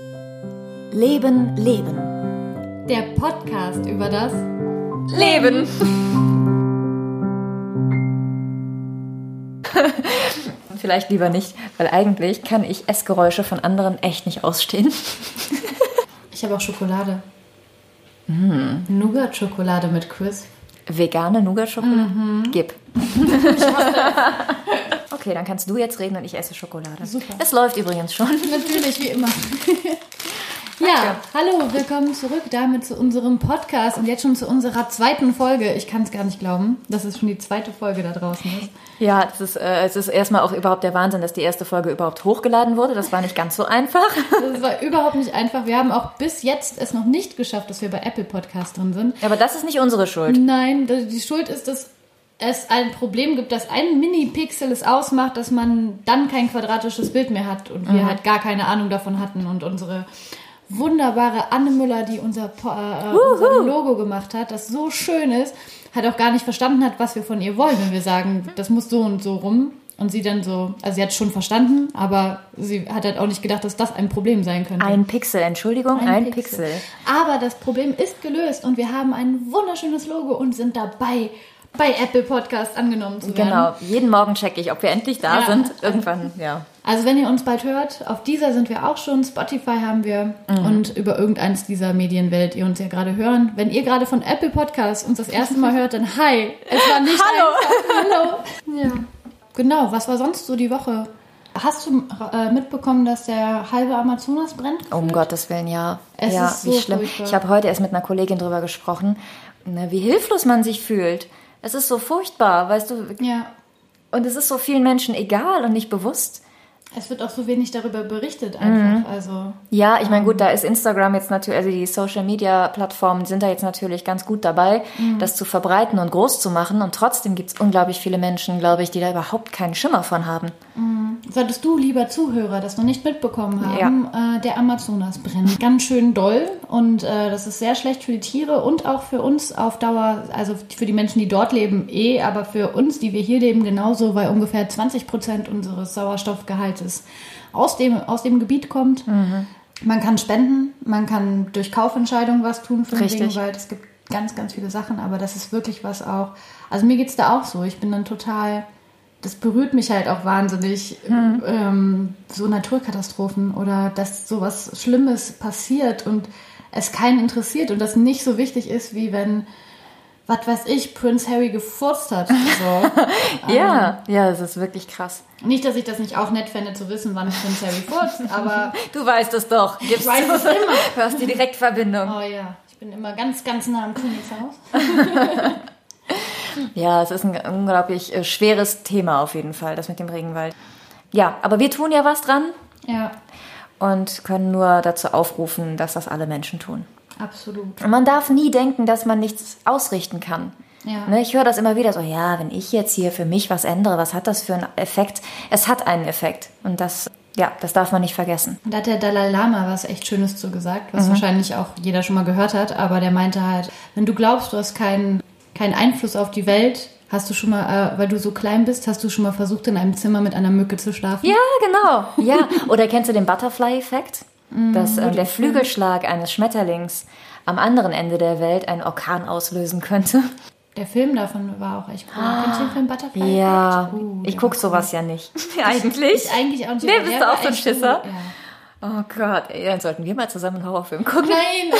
Leben, Leben. Der Podcast über das Leben. Vielleicht lieber nicht, weil eigentlich kann ich Essgeräusche von anderen echt nicht ausstehen. Ich habe auch Schokolade. Mm. Nougat-Schokolade mit Quiz. Vegane Nougat-Schokolade? Gib. okay, dann kannst du jetzt reden und ich esse Schokolade. Super. Es läuft übrigens schon. Natürlich, wie immer. ja, hallo, willkommen zurück damit zu unserem Podcast und jetzt schon zu unserer zweiten Folge. Ich kann es gar nicht glauben, dass es schon die zweite Folge da draußen ist. Ja, es ist, äh, es ist erstmal auch überhaupt der Wahnsinn, dass die erste Folge überhaupt hochgeladen wurde. Das war nicht ganz so einfach. Das war überhaupt nicht einfach. Wir haben auch bis jetzt es noch nicht geschafft, dass wir bei Apple Podcast drin sind. Aber das ist nicht unsere Schuld. Nein, die Schuld ist, dass es ein Problem gibt, dass ein Mini-Pixel es ausmacht, dass man dann kein quadratisches Bild mehr hat und wir halt gar keine Ahnung davon hatten und unsere wunderbare Anne Müller, die unser, Po- äh, unser Logo gemacht hat, das so schön ist, hat auch gar nicht verstanden hat, was wir von ihr wollen, wenn wir sagen, das muss so und so rum. Und sie dann so, also sie hat es schon verstanden, aber sie hat halt auch nicht gedacht, dass das ein Problem sein könnte. Ein Pixel, Entschuldigung, ein, Pixel. Aber das Problem ist gelöst und wir haben ein wunderschönes Logo und sind dabei, bei Apple Podcast angenommen zu werden. Genau, jeden Morgen checke ich, ob wir endlich da Ja. sind. Irgendwann, ja. Also wenn ihr uns bald hört, auf dieser sind wir auch schon, Spotify haben wir Mhm. und über irgendeins dieser Medien werdet ihr uns ja gerade hören. Wenn ihr gerade von Apple Podcast uns das erste Mal hört, dann hi, es war nicht Hallo. einfach. Hallo. Ja. Genau, was war sonst so die Woche? Hast du äh, mitbekommen, dass der halbe Amazonas brennt? Um Gottes Willen, ja. Es ja, ist so wie schlimm. furchtbar. Ich habe heute erst mit einer Kollegin drüber gesprochen, na, wie hilflos man sich fühlt. Es ist so furchtbar, weißt du. Ja. Und es ist so vielen Menschen egal und nicht bewusst. Es wird auch so wenig darüber berichtet einfach. Also Ja, ich meine, gut, da ist Instagram jetzt natürlich, also die Social Media Plattformen sind da jetzt natürlich ganz gut dabei, das zu verbreiten und groß zu machen. Und trotzdem gibt es unglaublich viele Menschen, glaube ich, die da überhaupt keinen Schimmer von haben. Solltest du, lieber Zuhörer, das noch nicht mitbekommen haben, äh, der Amazonas brennt ganz schön doll und äh, das ist sehr schlecht für die Tiere und auch für uns auf Dauer, also für die Menschen, die dort leben, eh, aber für uns, die wir hier leben, genauso, weil ungefähr 20 Prozent unseres Sauerstoffgehaltes aus dem, aus dem Gebiet kommt. Man kann spenden, man kann durch Kaufentscheidungen was tun für den Richtig. Regenwald. Es gibt ganz, ganz viele Sachen, aber das ist wirklich was auch. Also mir geht's da auch so. Ich bin dann total das berührt mich halt auch wahnsinnig, ähm, so Naturkatastrophen oder dass sowas Schlimmes passiert und es keinen interessiert und das nicht so wichtig ist, wie wenn, was weiß ich, Prince Harry gefurzt hat. So. Ja, ja, das ist wirklich krass. nicht, dass ich das nicht auch nett fände zu wissen, wann Prince Harry furzt, aber Du weißt es doch. Gib's ich weiß es immer. Du hast die Direktverbindung. Oh ja, ich bin immer ganz, ganz nah am Königshaus. Ja, es ist ein unglaublich äh, schweres Thema auf jeden Fall, das mit dem Regenwald. Ja, aber wir tun ja was dran Ja, und können nur dazu aufrufen, dass das alle Menschen tun. absolut. Und man darf nie denken, dass man nichts ausrichten kann. Ja. Ne, ich höre das immer wieder so, ja, wenn ich jetzt hier für mich was ändere, was hat das für einen Effekt? Es hat einen Effekt. Und das, ja, das darf man nicht vergessen. Und da hat der Dalai Lama was echt Schönes zu gesagt, was wahrscheinlich auch jeder schon mal gehört hat, aber der meinte halt, wenn du glaubst, du hast keinen keinen Einfluss auf die Welt, hast du schon mal, äh, weil du so klein bist, hast du schon mal versucht, in einem Zimmer mit einer Mücke zu schlafen? Ja, genau. Ja. Oder kennst du den Butterfly-Effekt? Dass äh, der Flügelschlag eines Schmetterlings am anderen Ende der Welt einen Orkan auslösen könnte. Der Film davon war auch echt cool. Kennst du den Film Butterfly? Ja? Uh, ich der guck war sowas ja nicht. Eigentlich? Ich eigentlich auch nicht. Nee, bist du auch so ein Schisser? gut, Ja. Oh Gott, ey, dann sollten wir mal zusammen einen Horrorfilm gucken. Nein.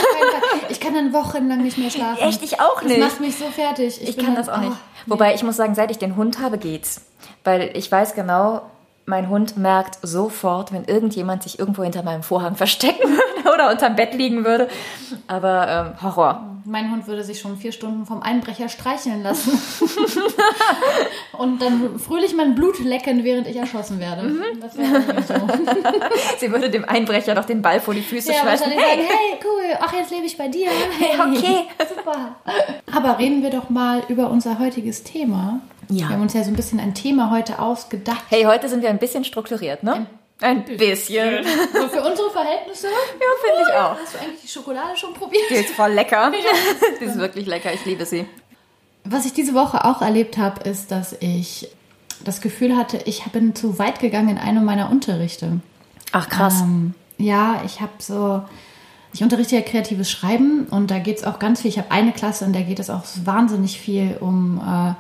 Ich kann dann wochenlang nicht mehr schlafen. Echt, ich auch nicht. Das macht mich so fertig. Ich bin kann dann- das auch nicht. oh, Wobei ich muss sagen, seit ich den Hund habe, geht's. Weil ich weiß genau, mein Hund merkt sofort, wenn irgendjemand sich irgendwo hinter meinem Vorhang verstecken würde oder unterm Bett liegen würde. Aber ähm, Horror. Mein Hund würde sich schon vier Stunden vom Einbrecher streicheln lassen. und dann fröhlich mein Blut lecken, während ich erschossen werde. Mhm. Das wäre so. Sie würde dem Einbrecher doch den Ball vor die Füße Ja, schmeißen. wahrscheinlich sagen, hey, cool, ach, jetzt lebe ich bei dir. Hey, okay. Super. Aber reden wir doch mal über unser heutiges Thema. Ja. Wir haben uns ja so ein bisschen ein Thema heute ausgedacht. Hey, heute sind wir ein bisschen strukturiert, ne? Ein bisschen. So für unsere Verhältnisse. Ja, finde ich auch. Hast du eigentlich die Schokolade schon probiert? Die ist voll lecker. Die ist wirklich lecker. Ich liebe sie. Was ich diese Woche auch erlebt habe, ist, dass ich das Gefühl hatte, ich bin zu weit gegangen in einem meiner Unterrichte. Ach, krass. Ähm, ja, ich habe so, ich unterrichte ja kreatives Schreiben und da geht es auch ganz viel. Ich habe eine Klasse, in der geht es auch wahnsinnig viel um, äh,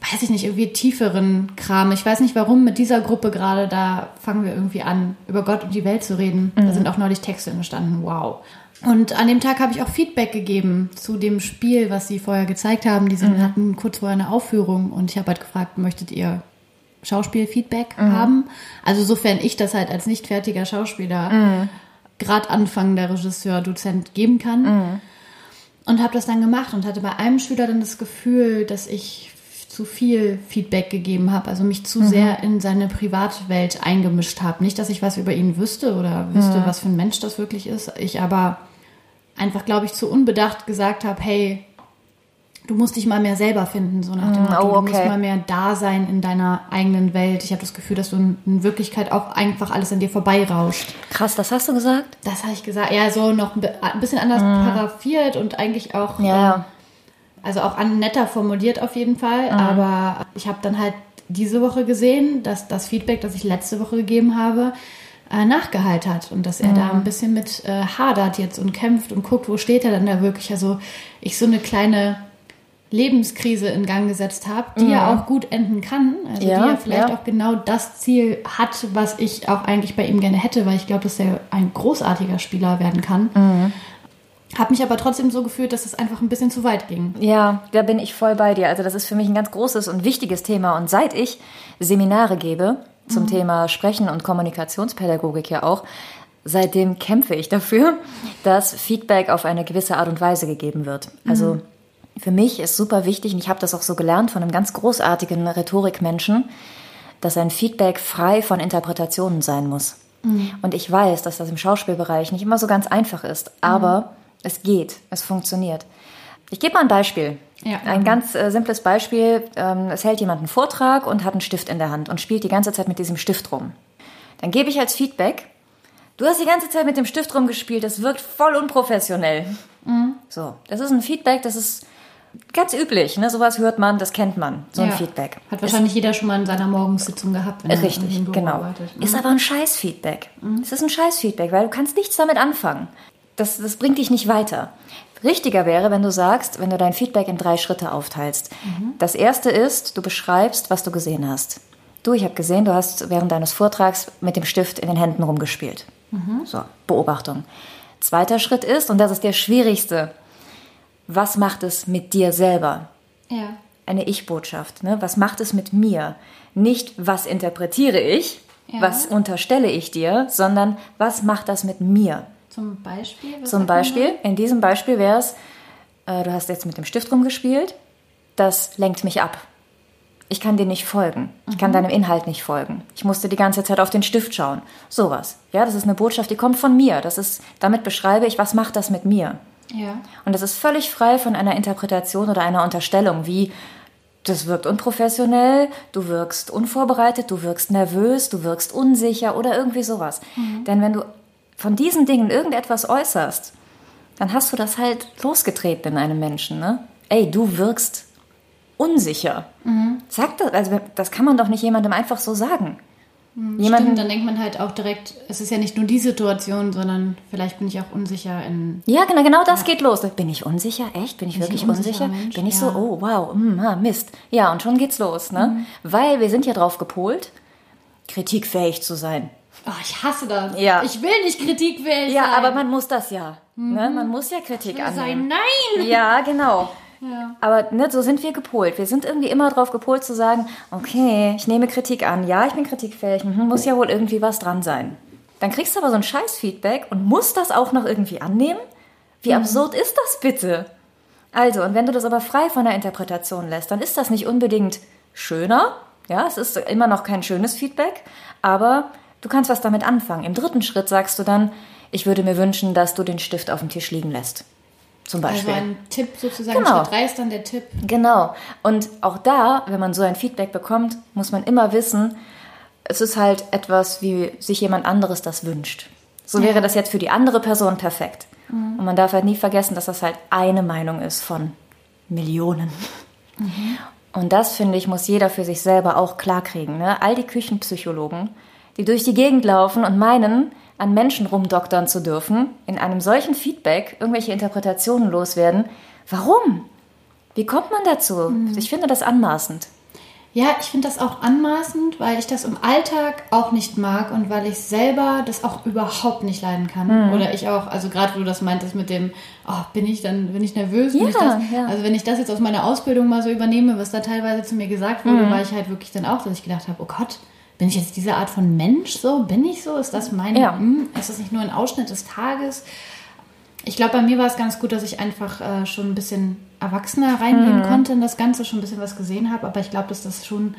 weiß ich nicht, irgendwie tieferen Kram. Ich weiß nicht warum mit dieser Gruppe gerade, da fangen wir irgendwie an, über Gott und die Welt zu reden. Mhm. Da sind auch neulich Texte entstanden. Wow. Und an dem Tag habe ich auch Feedback gegeben zu dem Spiel, was sie vorher gezeigt haben. Die mhm. hatten kurz vorher eine Aufführung und ich habe halt gefragt, möchtet ihr Schauspielfeedback mhm. haben? Also sofern ich das halt als nicht fertiger Schauspieler mhm. gerade anfangender Regisseur, Dozent geben kann. Mhm. Und habe das dann gemacht und hatte bei einem Schüler dann das Gefühl, dass ich zu viel Feedback gegeben habe, also mich zu mhm. sehr in seine Privatwelt eingemischt habe. Nicht, dass ich was über ihn wüsste oder wüsste, mhm. was für ein Mensch das wirklich ist. Ich aber einfach, glaube ich, zu unbedacht gesagt habe, hey, du musst dich mal mehr selber finden, so nach dem mm, Motto, oh, okay. du musst mal mehr da sein in deiner eigenen Welt. Ich habe das Gefühl, dass du in Wirklichkeit auch einfach alles an dir vorbeirauscht. Krass, das hast du gesagt? Das habe ich gesagt. Ja, so noch ein bisschen anders mm. paraphiert und eigentlich auch, ja. Also auch netter formuliert auf jeden Fall. Mm. Aber ich habe dann halt diese Woche gesehen, dass das Feedback, das ich letzte Woche gegeben habe, äh, nachgehalt hat und dass er mhm. da ein bisschen mit äh, hadert jetzt und kämpft und guckt, wo steht er denn da wirklich. Also ich so eine kleine Lebenskrise in Gang gesetzt habe, die mhm. ja auch gut enden kann. Also ja, die ja vielleicht ja. auch genau das Ziel hat, was ich auch eigentlich bei ihm gerne hätte, weil ich glaube, dass er ein großartiger Spieler werden kann. Mhm. Habe mich aber trotzdem so gefühlt, dass es einfach ein bisschen zu weit ging. Ja, da bin ich voll bei dir. Also das ist für mich ein ganz großes und wichtiges Thema. Und seit ich Seminare gebe, zum mhm. Thema Sprechen und Kommunikationspädagogik ja auch. Seitdem kämpfe ich dafür, dass Feedback auf eine gewisse Art und Weise gegeben wird. Also mhm. für mich ist super wichtig, und ich habe das auch so gelernt von einem ganz großartigen Rhetorikmenschen, dass ein Feedback frei von Interpretationen sein muss. Mhm. Und ich weiß, dass das im Schauspielbereich nicht immer so ganz einfach ist, aber mhm. Es geht, es funktioniert. Ich gebe mal ein Beispiel. Ja. Ein ganz äh, simples Beispiel. Ähm, es hält jemand einen Vortrag und hat einen Stift in der Hand und spielt die ganze Zeit mit diesem Stift rum. Dann gebe ich als Feedback, du hast die ganze Zeit mit dem Stift rumgespielt, das wirkt voll unprofessionell. Mhm. So, das ist ein Feedback, das ist ganz üblich. Ne? Sowas hört man, das kennt man, so ein Feedback. Hat wahrscheinlich ist, jeder schon mal in seiner Morgenssitzung gehabt. Wenn richtig, genau. Arbeitet. Mhm. Ist aber ein Scheiß-Feedback. Mhm. Es ist ein Scheiß-Feedback, weil du kannst nichts damit anfangen. Das, das bringt dich nicht weiter. Richtiger wäre, wenn du sagst, wenn du dein Feedback in drei Schritte aufteilst. Mhm. Das erste ist, du beschreibst, was du gesehen hast. Du, ich habe gesehen, du hast während deines Vortrags mit dem Stift in den Händen rumgespielt. Mhm. So, Beobachtung. Zweiter Schritt ist, und das ist der schwierigste, was macht es mit dir selber? Ja. Eine Ich-Botschaft. Ne? Was macht es mit mir? Nicht, was interpretiere ich, ja. was unterstelle ich dir, sondern was macht das mit mir? Zum Beispiel? Zum Beispiel, in diesem Beispiel wäre es, äh, du hast jetzt mit dem Stift rumgespielt, das lenkt mich ab. Ich kann dir nicht folgen. Ich kann mhm. deinem Inhalt nicht folgen. Ich musste die ganze Zeit auf den Stift schauen. Sowas. Ja, das ist eine Botschaft, die kommt von mir. Das ist, damit beschreibe ich, was macht das mit mir. Ja. Und das ist völlig frei von einer Interpretation oder einer Unterstellung, wie das wirkt unprofessionell, du wirkst unvorbereitet, du wirkst nervös, du wirkst unsicher oder irgendwie sowas. Mhm. Denn wenn du von diesen Dingen irgendetwas äußerst, dann hast du das halt losgetreten in einem Menschen. Ne? Ey, du wirkst unsicher. Mhm. Sag das, also das kann man doch nicht jemandem einfach so sagen. Mhm, Jemanden, Stimmt, dann denkt man halt auch direkt, es ist ja nicht nur die Situation, sondern vielleicht bin ich auch unsicher in. Ja, genau, genau das ja. geht los. Bin ich unsicher? Echt? Bin ich bin wirklich ich unsicher? Mensch? Bin ich ja. so, oh wow, mm, ah, Mist. Ja, und schon geht's los, ne? Mhm. Weil wir sind ja drauf gepolt, kritikfähig zu sein. Oh, ich hasse das. Ja. Ich will nicht kritikfähig ja, sein. Ja, aber man muss das ja. Mhm. Ne? Man muss ja Kritik ich annehmen. Sein. Nein! Ja, genau. Ja. Aber ne, so sind wir gepolt. Wir sind irgendwie immer darauf gepolt zu sagen, okay, ich nehme Kritik an. Ja, ich bin kritikfähig. Mhm, muss ja wohl irgendwie was dran sein. Dann kriegst du aber so ein Scheiß-Feedback und musst das auch noch irgendwie annehmen? Wie mhm. absurd ist das bitte? Also, und wenn du das aber frei von der Interpretation lässt, dann ist das nicht unbedingt schöner. Ja, es ist immer noch kein schönes Feedback, aber Du kannst was damit anfangen. Im dritten Schritt sagst du dann, ich würde mir wünschen, dass du den Stift auf dem Tisch liegen lässt. Zum Beispiel. Also ein Tipp sozusagen. Genau. Schritt 3 ist dann der Tipp. Genau. Und auch da, wenn man so ein Feedback bekommt, muss man immer wissen, es ist halt etwas, wie sich jemand anderes das wünscht. So ja. wäre das jetzt für die andere Person perfekt. Mhm. Und man darf halt nie vergessen, dass das halt eine Meinung ist von Millionen. Mhm. Und das, finde ich, muss jeder für sich selber auch klarkriegen. Ne? All die Küchenpsychologen, die durch die Gegend laufen und meinen, an Menschen rumdoktern zu dürfen, in einem solchen Feedback irgendwelche Interpretationen loswerden. Warum? Wie kommt man dazu? Ich finde das anmaßend. Ja, ich finde das auch anmaßend, weil ich das im Alltag auch nicht mag und weil ich selber das auch überhaupt nicht leiden kann. Mhm. Oder ich auch, also gerade wo du das meintest mit dem, oh, bin ich dann, bin ich nervös? Bin Ja, ich das? ja. Also wenn ich das jetzt aus meiner Ausbildung mal so übernehme, was da teilweise zu mir gesagt wurde, Mhm. war ich halt wirklich dann auch, dass ich gedacht habe, oh Gott, bin ich jetzt diese Art von Mensch so? Bin ich so? Ist das mein, Ja. hm, ist das nicht nur ein Ausschnitt des Tages? Ich glaube, bei mir war es ganz gut, dass ich einfach äh, schon ein bisschen erwachsener reingehen Mhm. konnte in das Ganze, schon ein bisschen was gesehen habe. Aber ich glaube, dass das schon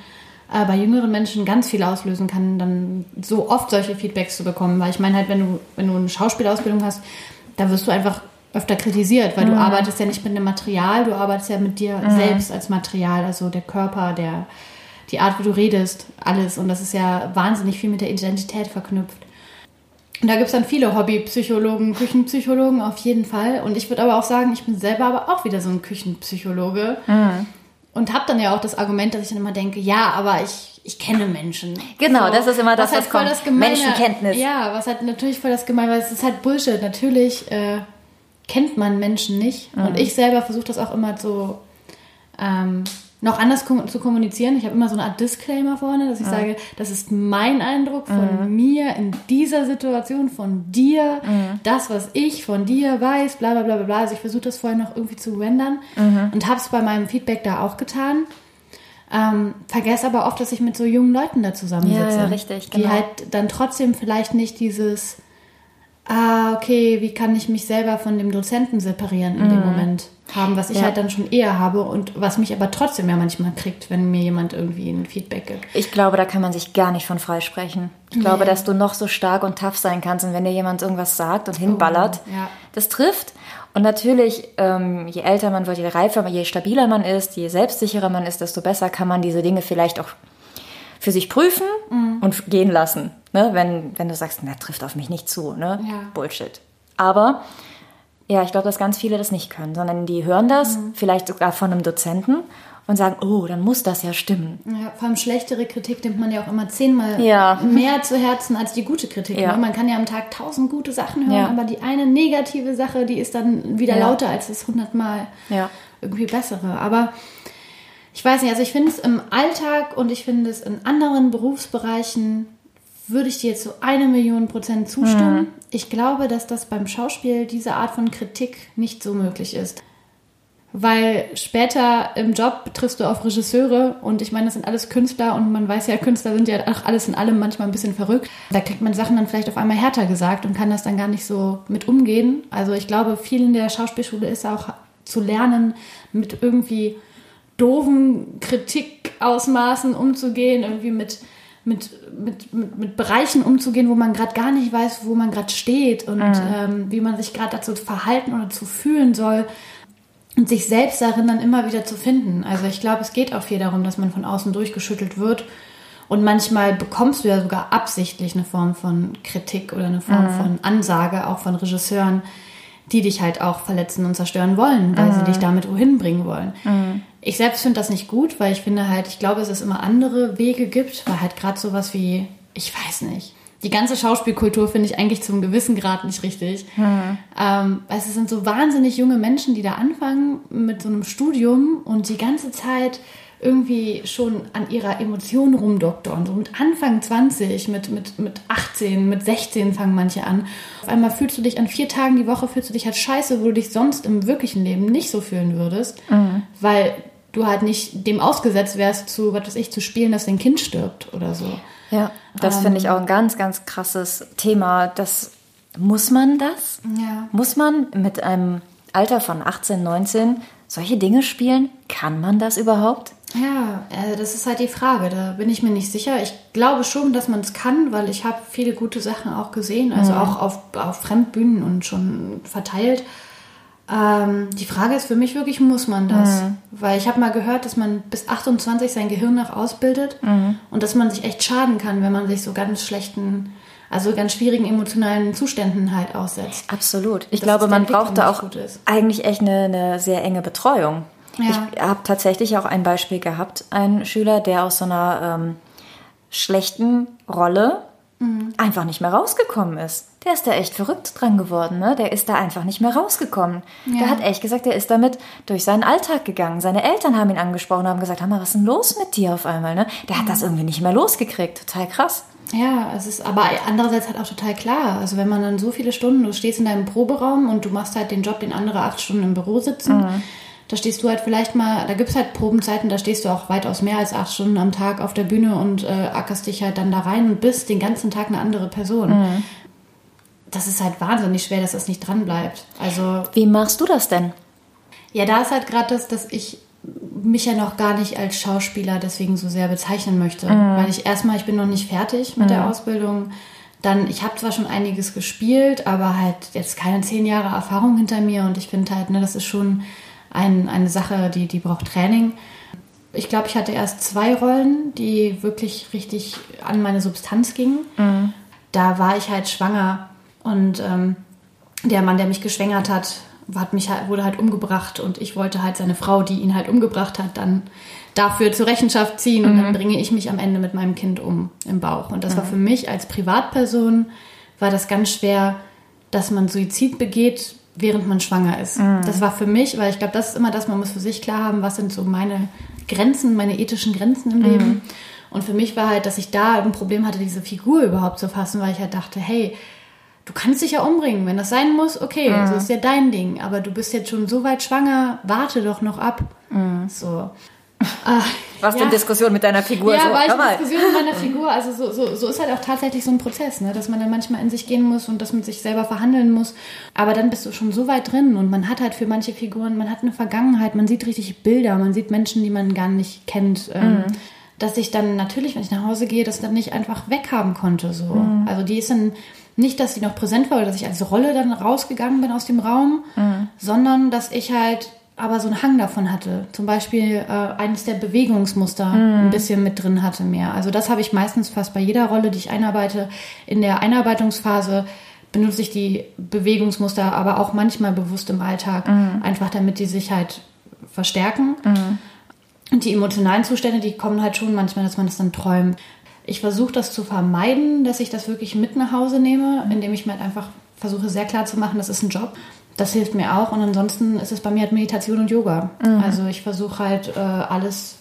äh, bei jüngeren Menschen ganz viel auslösen kann, dann so oft solche Feedbacks zu bekommen. Weil ich meine halt, wenn du, wenn du eine Schauspielausbildung hast, da wirst du einfach öfter kritisiert, weil du arbeitest ja nicht mit einem Material, du arbeitest ja mit dir selbst als Material, also der Körper, der, die Art, wie du redest, alles. Und das ist ja wahnsinnig viel mit der Identität verknüpft. Und da gibt es dann viele Hobbypsychologen, Küchenpsychologen auf jeden Fall. Und ich würde aber auch sagen, ich bin selber aber auch wieder so ein Küchenpsychologe. Und habe dann ja auch das Argument, dass ich dann immer denke, ja, aber ich, ich kenne Menschen. Genau, das ist immer das, was halt was voll kommt. das Gemeine, Menschenkenntnis. Ja, was halt natürlich voll das Gemeine, weil es ist halt Bullshit. Natürlich äh, kennt man Menschen nicht. Mhm. Und ich selber versuche das auch immer so ähm, noch anders kom zu kommunizieren. Ich habe immer so eine Art Disclaimer vorne, dass ich sage, das ist mein Eindruck von Mhm. mir in dieser Situation, von dir, das, was ich von dir weiß, bla bla bla bla bla. Also ich versuche das vorher noch irgendwie zu rendern Mhm. und habe es bei meinem Feedback da auch getan. Ähm, vergesse aber oft, dass ich mit so jungen Leuten da zusammensitze. Ja, ja, richtig, Die genau. halt dann trotzdem vielleicht nicht dieses, ah, okay, wie kann ich mich selber von dem Dozenten separieren in dem Moment haben, was ich Ja. halt dann schon eher habe und was mich aber trotzdem ja manchmal kriegt, wenn mir jemand irgendwie ein Feedback gibt. Ich glaube, da kann man sich gar nicht von freisprechen. Ich glaube, Nee. dass du noch so stark und tough sein kannst und wenn dir jemand irgendwas sagt und hinballert, ja. das trifft. Und natürlich, ähm, je älter man wird, je reifer, je stabiler man ist, je selbstsicherer man ist, desto besser kann man diese Dinge vielleicht auch für sich prüfen Mhm. und gehen lassen. Ne? Wenn, wenn du sagst, na, trifft auf mich nicht zu. Ne? Ja. Bullshit. Aber ja, ich glaube, dass ganz viele das nicht können, sondern die hören das, Mhm. vielleicht sogar von einem Dozenten und sagen, oh, dann muss das ja stimmen. Ja, vor allem schlechtere Kritik nimmt man ja auch immer zehnmal Ja. mehr zu Herzen als die gute Kritik. Ja. Ne? Man kann ja am Tag tausend gute Sachen hören, Ja. aber die eine negative Sache, die ist dann wieder Ja. lauter als das hundertmal Ja. irgendwie bessere. Aber ich weiß nicht, also ich finde es im Alltag und ich finde es in anderen Berufsbereichen würde ich dir jetzt so eine Million Prozent zustimmen. Ich glaube, dass das beim Schauspiel diese Art von Kritik nicht so möglich ist. Weil später im Job triffst du auf Regisseure und ich meine, das sind alles Künstler und man weiß ja, Künstler sind ja auch alles in allem manchmal ein bisschen verrückt. Da kriegt man Sachen dann vielleicht auf einmal härter gesagt und kann das dann gar nicht so mit umgehen. Also ich glaube, viel in der Schauspielschule ist auch zu lernen, mit irgendwie doofen Kritikausmaßen umzugehen, irgendwie mit, mit, mit, mit, mit Bereichen umzugehen, wo man gerade gar nicht weiß, wo man gerade steht und ähm, wie man sich gerade dazu verhalten oder zu fühlen soll und sich selbst darin dann immer wieder zu finden. Also ich glaube, es geht auch viel darum, dass man von außen durchgeschüttelt wird. Und manchmal bekommst du ja sogar absichtlich eine Form von Kritik oder eine Form von Ansage, auch von Regisseuren, die dich halt auch verletzen und zerstören wollen, weil sie dich damit wohin bringen wollen. Ich selbst finde das nicht gut, weil ich finde halt, ich glaube, dass es immer andere Wege gibt, weil halt gerade sowas wie, ich weiß nicht, die ganze Schauspielkultur finde ich eigentlich zum gewissen Grad nicht richtig. Ähm, weil es sind so wahnsinnig junge Menschen, die da anfangen mit so einem Studium und die ganze Zeit irgendwie schon an ihrer Emotion rumdoktern. So mit Anfang 20, mit, mit, mit 18, mit 16 fangen manche an. Auf einmal fühlst du dich an vier Tagen die Woche, fühlst du dich halt scheiße, wo du dich sonst im wirklichen Leben nicht so fühlen würdest. Weil du halt nicht dem ausgesetzt wärst, zu, was weiß ich, zu spielen, dass dein Kind stirbt oder so. Ja, das finde ich auch ein ganz, ganz krasses Thema. Das muss man das? Ja. Muss man mit einem Alter von 18, 19 solche Dinge spielen? Kann man das überhaupt? Ja, äh, das ist halt die Frage. Da bin ich mir nicht sicher. Ich glaube schon, dass man es kann, weil ich habe viele gute Sachen auch gesehen, also auch auf, auf Fremdbühnen und schon verteilt. Ähm, die Frage ist für mich wirklich, muss man das? Weil ich habe mal gehört, dass man bis 28 sein Gehirn noch ausbildet und dass man sich echt schaden kann, wenn man sich so ganz schlechten, also ganz schwierigen emotionalen Zuständen halt aussetzt. Absolut. Ich Dass glaube, man braucht da auch eigentlich echt eine, eine sehr enge Betreuung. Ja. Ich habe tatsächlich auch ein Beispiel gehabt, ein Schüler, der aus so einer ähm, schlechten Rolle einfach nicht mehr rausgekommen ist. Der ist da echt verrückt dran geworden, ne? Der ist da einfach nicht mehr rausgekommen. Der hat echt gesagt, der ist damit durch seinen Alltag gegangen. Seine Eltern haben ihn angesprochen und haben gesagt, Hammer, was ist denn los mit dir auf einmal, ne? Der hat das irgendwie nicht mehr losgekriegt. Total krass. Ja, es ist aber andererseits halt auch total klar. Also wenn man dann so viele Stunden, du stehst in deinem Proberaum und du machst halt den Job, den andere acht Stunden im Büro sitzen. Da stehst du halt vielleicht mal, da gibt's halt Probenzeiten, da stehst du auch weitaus mehr als acht Stunden am Tag auf der Bühne und äh, ackerst dich halt dann da rein und bist den ganzen Tag eine andere Person. Das ist halt wahnsinnig schwer, dass das nicht dran bleibt. Also Wie machst du das denn? ja, da ist halt gerade das, dass ich mich ja noch gar nicht als Schauspieler deswegen so sehr bezeichnen möchte. Weil ich erstmal, ich bin noch nicht fertig mit der Ausbildung. Dann, ich habe zwar schon einiges gespielt, aber halt jetzt keine zehn Jahre Erfahrung hinter mir und ich finde halt, ne, das ist schon ein, eine Sache, die, die braucht Training. Ich glaube, ich hatte erst zwei Rollen, die wirklich richtig an meine Substanz gingen. Da war ich halt schwanger und ähm, der Mann, der mich geschwängert hat, hat mich halt, wurde halt umgebracht und ich wollte halt seine Frau, die ihn halt umgebracht hat, dann dafür zur Rechenschaft ziehen und dann bringe ich mich am Ende mit meinem Kind um im Bauch. Und das war für mich als Privatperson, war das ganz schwer, dass man Suizid begeht, während man schwanger ist. Das war für mich, weil ich glaube, das ist immer das, man muss für sich klar haben, was sind so meine Grenzen, meine ethischen Grenzen im Leben. Und für mich war halt, dass ich da ein Problem hatte, diese Figur überhaupt zu fassen, weil ich halt dachte, hey, du kannst dich ja umbringen. Wenn das sein muss, okay, so ist ja dein Ding. Aber du bist jetzt schon so weit schwanger, warte doch noch ab. So. Ah, Was ja. denn Diskussion mit deiner Figur? Ja, so, war ich in Diskussion mit meiner Figur. Also so, so, so ist halt auch tatsächlich so ein Prozess, ne? dass man dann manchmal in sich gehen muss und das mit sich selber verhandeln muss. Aber dann bist du schon so weit drin und man hat halt für manche Figuren, man hat eine Vergangenheit, man sieht richtig Bilder, man sieht Menschen, die man gar nicht kennt. Ähm, dass ich dann natürlich, wenn ich nach Hause gehe, das dann nicht einfach weghaben konnte. So. Also die ist dann nicht, dass sie noch präsent war oder dass ich als Rolle dann rausgegangen bin aus dem Raum, sondern dass ich halt aber so einen Hang davon hatte. Zum Beispiel äh, eines der Bewegungsmuster ein bisschen mit drin hatte mehr. Also das habe ich meistens fast bei jeder Rolle, die ich einarbeite. In der Einarbeitungsphase benutze ich die Bewegungsmuster, aber auch manchmal bewusst im Alltag, einfach damit die sich halt verstärken. Und die emotionalen Zustände, die kommen halt schon manchmal, dass man das dann träumt. Ich versuche das zu vermeiden, dass ich das wirklich mit nach Hause nehme, indem ich mir halt einfach versuche sehr klar zu machen, das ist ein Job. Das hilft mir auch. Und ansonsten ist es bei mir halt Meditation und Yoga. Also ich versuche halt äh, alles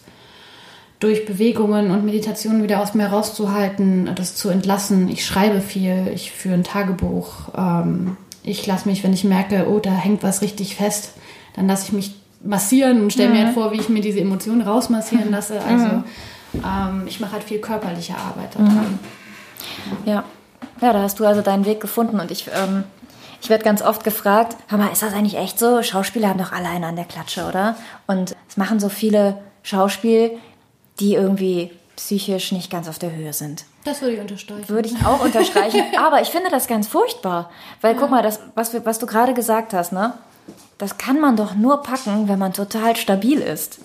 durch Bewegungen und Meditationen wieder aus mir rauszuhalten, das zu entlassen. Ich schreibe viel, ich führe ein Tagebuch. Ähm, ich lasse mich, wenn ich merke, oh, da hängt was richtig fest, dann lasse ich mich massieren und stelle mir halt vor, wie ich mir diese Emotionen rausmassieren lasse. Also ähm, ich mache halt viel körperliche Arbeit daran. Ja. ja, da hast du also deinen Weg gefunden und ich, ähm, ich werde ganz oft gefragt, hör mal, ist das eigentlich echt so? Schauspieler haben doch alle einen an der Klatsche, oder? Und es machen so viele Schauspiel, die irgendwie psychisch nicht ganz auf der Höhe sind. Das würde ich unterstreichen. Würde ich auch unterstreichen. Aber ich finde das ganz furchtbar. Weil guck mal, das, was, was du gerade gesagt hast, ne? Das kann man doch nur packen, wenn man total stabil ist.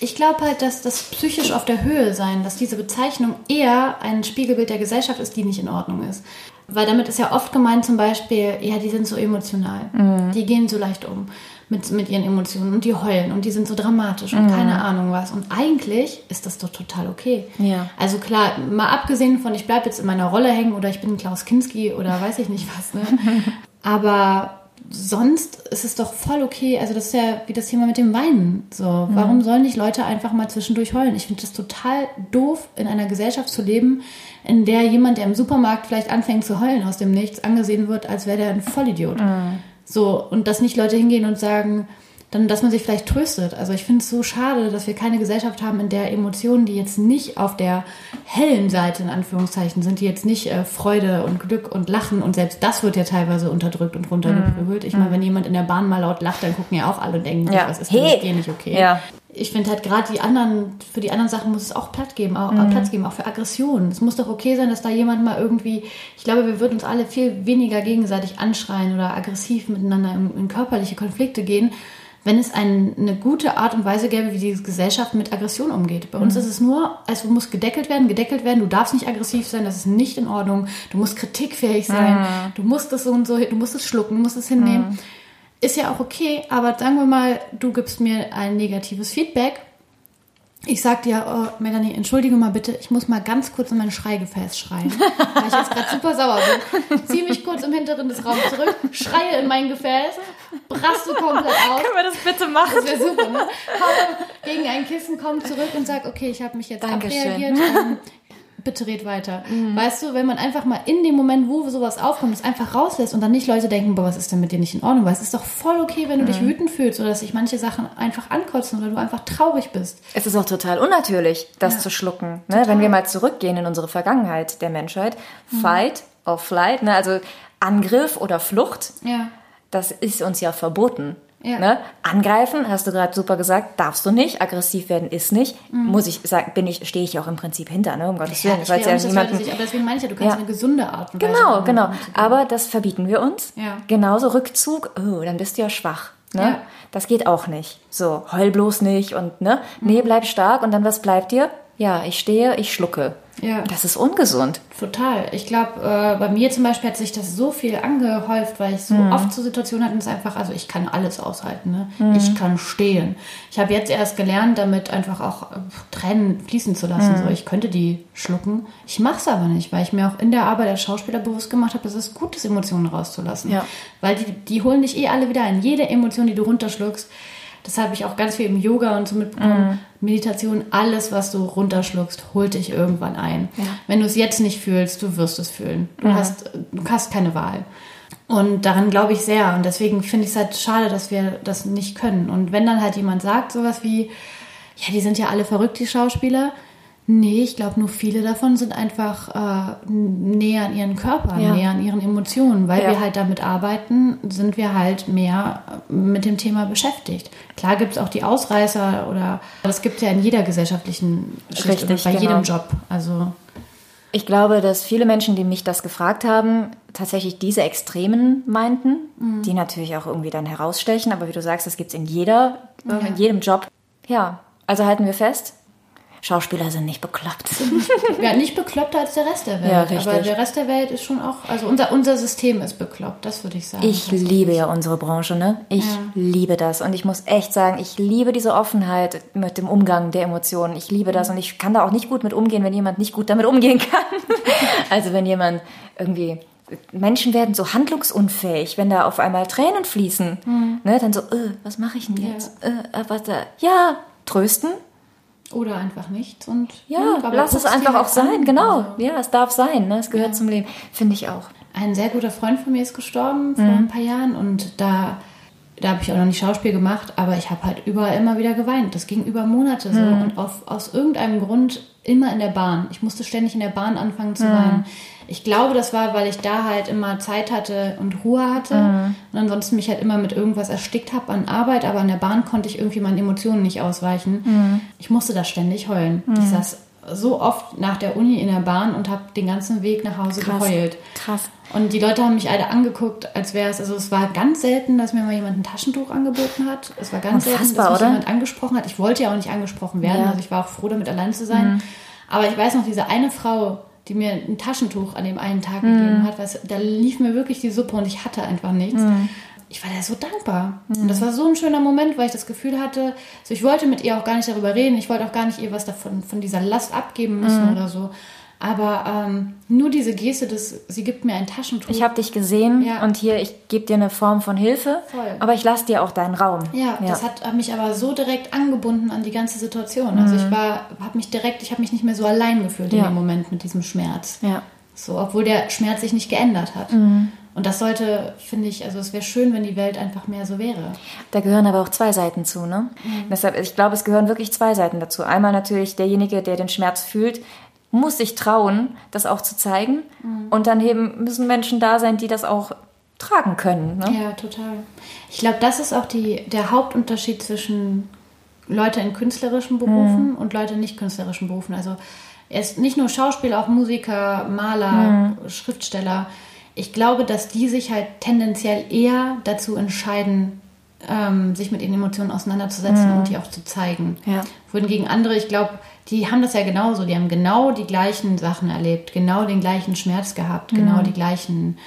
Ich glaube halt, dass das psychisch auf der Höhe sein, dass diese Bezeichnung eher ein Spiegelbild der Gesellschaft ist, die nicht in Ordnung ist. Weil damit ist ja oft gemeint zum Beispiel, ja, die sind so emotional. Die gehen so leicht um mit, mit ihren Emotionen und die heulen und die sind so dramatisch und keine Ahnung was. Und eigentlich ist das doch total okay. Ja. Also klar, mal abgesehen von, ich bleibe jetzt in meiner Rolle hängen oder ich bin Klaus Kinski oder weiß ich nicht was, ne? Aber sonst ist es doch voll okay. Also das ist ja wie das Thema mit dem Weinen. So, warum sollen nicht Leute einfach mal zwischendurch heulen? Ich finde das total doof, in einer Gesellschaft zu leben, in der jemand, der im Supermarkt vielleicht anfängt zu heulen aus dem Nichts, angesehen wird, als wäre der ein Vollidiot. So, und dass nicht Leute hingehen und sagen, dann, dass man sich vielleicht tröstet. Also ich finde es so schade, dass wir keine Gesellschaft haben, in der Emotionen, die jetzt nicht auf der hellen Seite in Anführungszeichen sind, die jetzt nicht äh, Freude und Glück und Lachen und selbst das wird ja teilweise unterdrückt und runtergeprügelt. Ich meine, wenn jemand in der Bahn mal laut lacht, dann gucken ja auch alle und denken, Ja. was ist denn Hey. mit dir nicht okay? Ja. Ich finde halt gerade die anderen, für die anderen Sachen muss es auch Platz geben, auch, äh, Platz geben, auch für Aggressionen. Es muss doch okay sein, dass da jemand mal irgendwie, ich glaube, wir würden uns alle viel weniger gegenseitig anschreien oder aggressiv miteinander in, in körperliche Konflikte gehen, wenn es ein, eine gute Art und Weise gäbe, wie die Gesellschaft mit Aggression umgeht. Bei uns ist es nur, es muss gedeckelt werden, gedeckelt werden, du darfst nicht aggressiv sein, das ist nicht in Ordnung, du musst kritikfähig sein, du musst das so und so, du musst es schlucken, du musst es hinnehmen. Ist ja auch okay, aber sagen wir mal, du gibst mir ein negatives Feedback Ich sag dir, oh, Melanie, entschuldige mal bitte, ich muss mal ganz kurz in mein Schreigefäß schreien, weil ich jetzt gerade super sauer bin. Zieh mich kurz im hinteren des Raums zurück, schreie in mein Gefäß, braste komplett aus. Können wir das bitte machen? Das wäre super, ne? Hau gegen ein Kissen, komm zurück und sag, okay, ich habe mich jetzt Dankeschön. abreagiert. Ähm, bitte red weiter. Weißt du, wenn man einfach mal in dem Moment, wo sowas aufkommt, es einfach rauslässt und dann nicht Leute denken, boah, was ist denn mit dir nicht in Ordnung? Weil es ist doch voll okay, wenn du dich wütend fühlst oder dass sich manche Sachen einfach ankotzen oder du einfach traurig bist. Es ist auch total unnatürlich, das Ja. zu schlucken. Ne? Wenn wir mal zurückgehen in unsere Vergangenheit der Menschheit, Fight or Flight, ne? also Angriff oder Flucht, Ja. das ist uns ja verboten. Ja. Ne? Angreifen, hast du gerade super gesagt, darfst du nicht. Aggressiv werden ist nicht. Muss ich sagen, bin ich, stehe ich auch im Prinzip hinter, ne? um Gottes Willen. ich Ich weiß ja nicht, niemanden, sich, aber deswegen meine ich ja, du kannst Ja. eine gesunde Art und Weise Genau, damit genau. umzugehen. Aber das verbieten wir uns. Ja. Genauso Rückzug, oh, dann bist du ja schwach. Ne? Ja. Das geht auch nicht. So, heul bloß nicht und ne, nee, bleib stark und dann was bleibt dir? Ja, ich stehe, ich schlucke. Ja. Das ist ungesund. Total. Ich glaube, äh, bei mir zum Beispiel hat sich das so viel angehäuft, weil ich so Mhm. oft so Situationen hatte, es einfach, also ich kann alles aushalten. Ne? Mhm. Ich kann stehen. Ich habe jetzt erst gelernt, damit einfach auch äh, Tränen fließen zu lassen. Mhm. So, ich könnte die schlucken. Ich mache es aber nicht, weil ich mir auch in der Arbeit als Schauspieler bewusst gemacht habe, es ist gut, das Emotionen rauszulassen. Ja. Weil die, die holen dich eh alle wieder ein. Jede Emotion, die du runterschluckst, das habe ich auch ganz viel im Yoga und so mitbekommen. Meditation, alles, was du runterschluckst, holt dich irgendwann ein. Wenn du es jetzt nicht fühlst, du wirst es fühlen. Du, hast, du hast keine Wahl. Und daran glaube ich sehr. Und deswegen finde ich es halt schade, dass wir das nicht können. Und wenn dann halt jemand sagt, sowas wie, ja, die sind ja alle verrückt, die Schauspieler. Nee, ich glaube, nur viele davon sind einfach äh, näher an ihren Körpern, Ja. näher an ihren Emotionen. Weil Ja. wir halt damit arbeiten, sind wir halt mehr mit dem Thema beschäftigt. Klar gibt es auch die Ausreißer oder das gibt ja in jeder gesellschaftlichen Schicht Richtig, und bei genau. jedem Job. Also Ich glaube, dass viele Menschen, die mich das gefragt haben, tatsächlich diese Extremen meinten, Mhm. die natürlich auch irgendwie dann herausstechen. Aber wie du sagst, das gibt's in jeder, äh, in jedem Job. Ja, also halten wir fest, Schauspieler sind nicht bekloppt. ja, nicht bekloppter als der Rest der Welt. Ja, richtig. Aber der Rest der Welt ist schon auch, also unser, unser System ist bekloppt, das würde ich sagen. Ich liebe ja unsere Branche, ne? Ich Ja. liebe das. Und ich muss echt sagen, ich liebe diese Offenheit mit dem Umgang der Emotionen. Ich liebe das und ich kann da auch nicht gut mit umgehen, wenn jemand nicht gut damit umgehen kann. also wenn jemand irgendwie. Menschen werden so handlungsunfähig, wenn da auf einmal Tränen fließen. Ne? Dann so, äh, was mache ich denn jetzt? Äh, äh, was da? Ja, trösten. Oder einfach nichts und Ja, aber lass es einfach halt auch sein. an. Genau. Also, Ja, es darf sein. Ne? Es gehört Ja. zum Leben. Finde ich auch. Ein sehr guter Freund von mir ist gestorben Mhm. vor ein paar Jahren und da, da habe ich auch noch nicht Schauspiel gemacht, aber ich habe halt überall immer wieder geweint. Das ging über Monate so Mhm. und auf, aus irgendeinem Grund immer in der Bahn. Ich musste ständig in der Bahn anfangen Mhm. zu weinen. Ich glaube, das war, weil ich da halt immer Zeit hatte und Ruhe hatte Mhm. und ansonsten mich halt immer mit irgendwas erstickt habe an Arbeit, aber an der Bahn konnte ich irgendwie meinen Emotionen nicht ausweichen. Mhm. Ich musste da ständig heulen. Ich saß so oft nach der Uni in der Bahn und habe den ganzen Weg nach Hause Krass. geheult. Krass. Und die Leute haben mich alle angeguckt, als wäre es, also es war ganz selten, dass mir mal jemand ein Taschentuch angeboten hat. Es war ganz selten, dass Unfassbar, mich oder? jemand angesprochen hat. Ich wollte ja auch nicht angesprochen werden, Ja. Mhm. also ich war auch froh, damit allein zu sein. Aber ich weiß noch, diese eine Frau, die mir ein Taschentuch an dem einen Tag Mhm. gegeben hat, was, da lief mir wirklich die Suppe und ich hatte einfach nichts. Mhm. Ich war da so dankbar. Und das war so ein schöner Moment, weil ich das Gefühl hatte, so ich wollte mit ihr auch gar nicht darüber reden. Ich wollte auch gar nicht ihr was davon, von dieser Last abgeben müssen Mhm. oder so. Aber ähm, nur diese Geste, dass sie gibt mir ein Taschentuch. Ich habe dich gesehen Ja. und hier, ich gebe dir eine Form von Hilfe, Voll. aber ich lasse dir auch deinen Raum. Ja, das hat mich aber so direkt angebunden an die ganze Situation. Also ich war, habe mich direkt, ich habe mich nicht mehr so allein gefühlt in Mhm. Ja. dem Moment mit diesem Schmerz. Ja. So, obwohl der Schmerz sich nicht geändert hat. Mhm. Und das sollte, finde ich, also es wäre schön, wenn die Welt einfach mehr so wäre. Da gehören aber auch zwei Seiten zu, ne? Deshalb, ich glaube, es gehören wirklich zwei Seiten dazu. Einmal natürlich derjenige, der den Schmerz fühlt, muss sich trauen, das auch zu zeigen. Und dann eben müssen Menschen da sein, die das auch tragen können. Ne? Ja, total. Ich glaube, das ist auch die, der Hauptunterschied zwischen Leute in künstlerischen Berufen und Leute in nicht künstlerischen Berufen. Also er ist nicht nur Schauspieler, auch Musiker, Maler, Schriftsteller. Ich glaube, dass die sich halt tendenziell eher dazu entscheiden, ähm, sich mit ihren Emotionen auseinanderzusetzen und die auch zu zeigen. Ja. Wohingegen andere, ich glaube, die haben das ja genauso. Die haben genau die gleichen Sachen erlebt, genau den gleichen Schmerz gehabt, genau die gleichen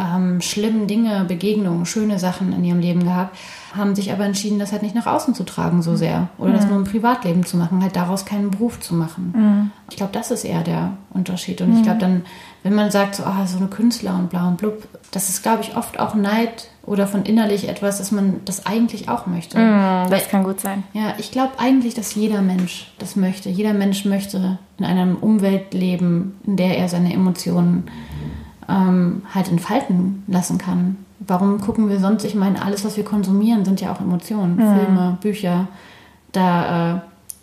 ähm, schlimmen Dinge, Begegnungen, schöne Sachen in ihrem Leben gehabt, haben sich aber entschieden, das halt nicht nach außen zu tragen so sehr oder das nur im Privatleben zu machen, halt daraus keinen Beruf zu machen. Ich glaube, das ist eher der Unterschied. Und ich glaube dann, wenn man sagt, so, ah, so eine Künstler und bla und blub, das ist, glaube ich, oft auch Neid oder von innerlich etwas, dass man das eigentlich auch möchte. Das kann gut sein. Ja, ich glaube eigentlich, dass jeder Mensch das möchte. Jeder Mensch möchte in einer Umwelt leben, in der er seine Emotionen ähm, halt entfalten lassen kann. Warum gucken wir sonst? Ich meine, alles, was wir konsumieren, sind ja auch Emotionen. Filme, Bücher. Da, äh,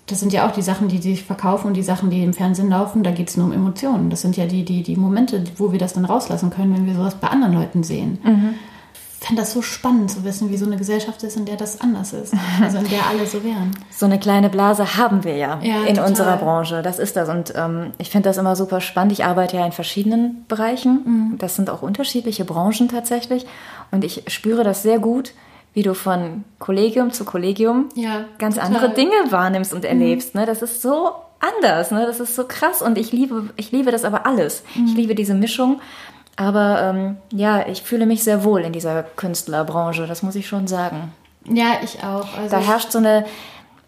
das sind ja auch die Sachen, die sich verkaufen und die Sachen, die im Fernsehen laufen. Da geht es nur um Emotionen. Das sind ja die, die, die Momente, wo wir das dann rauslassen können, wenn wir sowas bei anderen Leuten sehen. Ich fände das so spannend zu wissen, wie so eine Gesellschaft ist, in der das anders ist. Also in der alle so wären. So eine kleine Blase haben wir ja, Ja, in total. unserer Branche. Das ist das. Und ähm, ich finde das immer super spannend. Ich arbeite ja in verschiedenen Bereichen. Mhm. Das sind auch unterschiedliche Branchen tatsächlich. Und ich spüre das sehr gut, wie du von Kollegium zu Kollegium Ja, ganz total. Mhm. andere Dinge wahrnimmst und erlebst. Ne? Das ist so anders. Ne? Das ist so krass. Und ich liebe, ich liebe das aber alles. Mhm. Ich liebe diese Mischung. Aber ähm, ja, ich fühle mich sehr wohl in dieser Künstlerbranche. Das muss ich schon sagen. Ja, ich auch. Also Da herrscht so eine,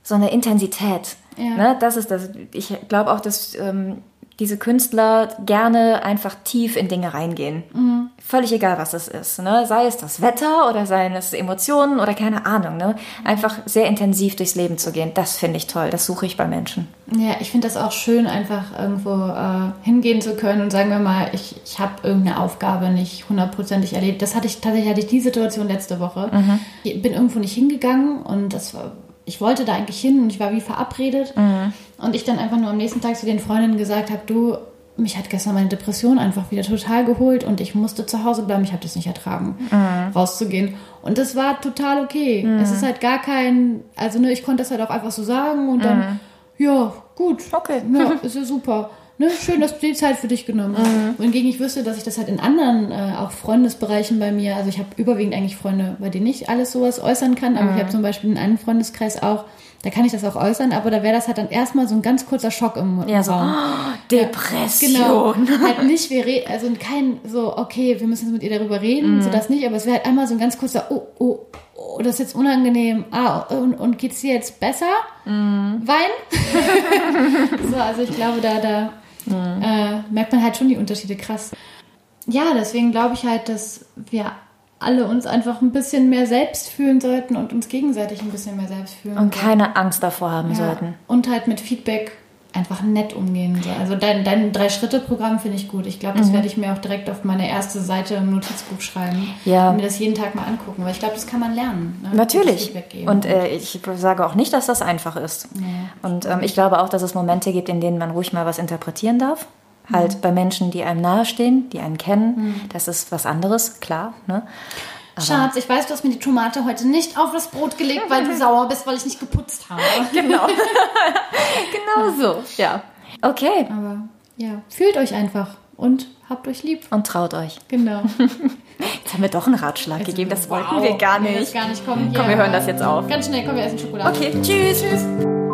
so eine Intensität. Ja. Ne? Das ist das. Ich glaube auch, dass ähm, diese Künstler gerne einfach tief in Dinge reingehen. Mhm. Völlig egal, was es ist. Ne? Sei es das Wetter oder seien es Emotionen oder keine Ahnung. Ne? Einfach sehr intensiv durchs Leben zu gehen. Das finde ich toll. Das suche ich bei Menschen. Ja, ich finde das auch schön, einfach irgendwo äh, hingehen zu können und sagen wir mal, ich, ich habe irgendeine Aufgabe nicht hundertprozentig erlebt. Das hatte ich tatsächlich hatte ich die Situation letzte Woche. Ich bin irgendwo nicht hingegangen und das war, ich wollte da eigentlich hin und ich war wie verabredet. Und ich dann einfach nur am nächsten Tag zu den Freundinnen gesagt habe, du, mich hat gestern meine Depression einfach wieder total geholt und ich musste zu Hause bleiben. Ich habe das nicht ertragen, rauszugehen. Und das war total okay. Es ist halt gar kein, also ne, ich konnte das halt auch einfach so sagen und dann, ja, gut. Okay. Ja, ist ja super. Ne, schön, dass du die Zeit für dich genommen hast. Wohingegen ich wüsste, dass ich das halt in anderen, äh, auch Freundesbereichen bei mir, also ich habe überwiegend eigentlich Freunde, bei denen ich alles sowas äußern kann, aber ich habe zum Beispiel in einem Freundeskreis auch, da kann ich das auch äußern, aber da wäre das halt dann erstmal so ein ganz kurzer Schock im Ja, so Raum. oh, Depression. Genau. halt nicht, wir reden, also kein so, okay, wir müssen jetzt mit ihr darüber reden, so das nicht, aber es wäre halt einmal so ein ganz kurzer, oh, oh, oh, das ist jetzt unangenehm. Ah, und, und geht's dir jetzt besser? Wein? so, also ich glaube, da, da äh, merkt man halt schon die Unterschiede krass. Ja, deswegen glaube ich halt, dass wir alle uns einfach ein bisschen mehr selbst fühlen sollten und uns gegenseitig ein bisschen mehr selbst fühlen. Und keine Angst davor haben Ja, sollten. Und halt mit Feedback einfach nett umgehen. So. Also dein, dein Drei-Schritte-Programm finde ich gut. Ich glaube, Mhm. das werde ich mir auch direkt auf meine erste Seite im Notizbuch schreiben. Ja. Und mir das jeden Tag mal angucken. Weil ich glaube, das kann man lernen. Ne? Natürlich. Und äh, ich sage auch nicht, dass das einfach ist. Und ähm, ich glaube auch, dass es Momente gibt, in denen man ruhig mal was interpretieren darf. Halt Mhm. bei Menschen, die einem nahestehen, die einen kennen. Das ist was anderes, klar. Ne? Schatz, ich weiß, du hast mir die Tomate heute nicht auf das Brot gelegt, weil du sauer bist, weil ich nicht geputzt habe. Genau. genau so. Ja. Okay. Aber ja, fühlt euch einfach und habt euch lieb. Und traut euch. Genau. Jetzt haben wir doch einen Ratschlag gegeben. Das wollten wir gar nicht. das gar nicht. Komm, Komm, wir hören das jetzt auf. Ganz schnell, komm, wir essen Schokolade. Okay, tschüss. Tschüss.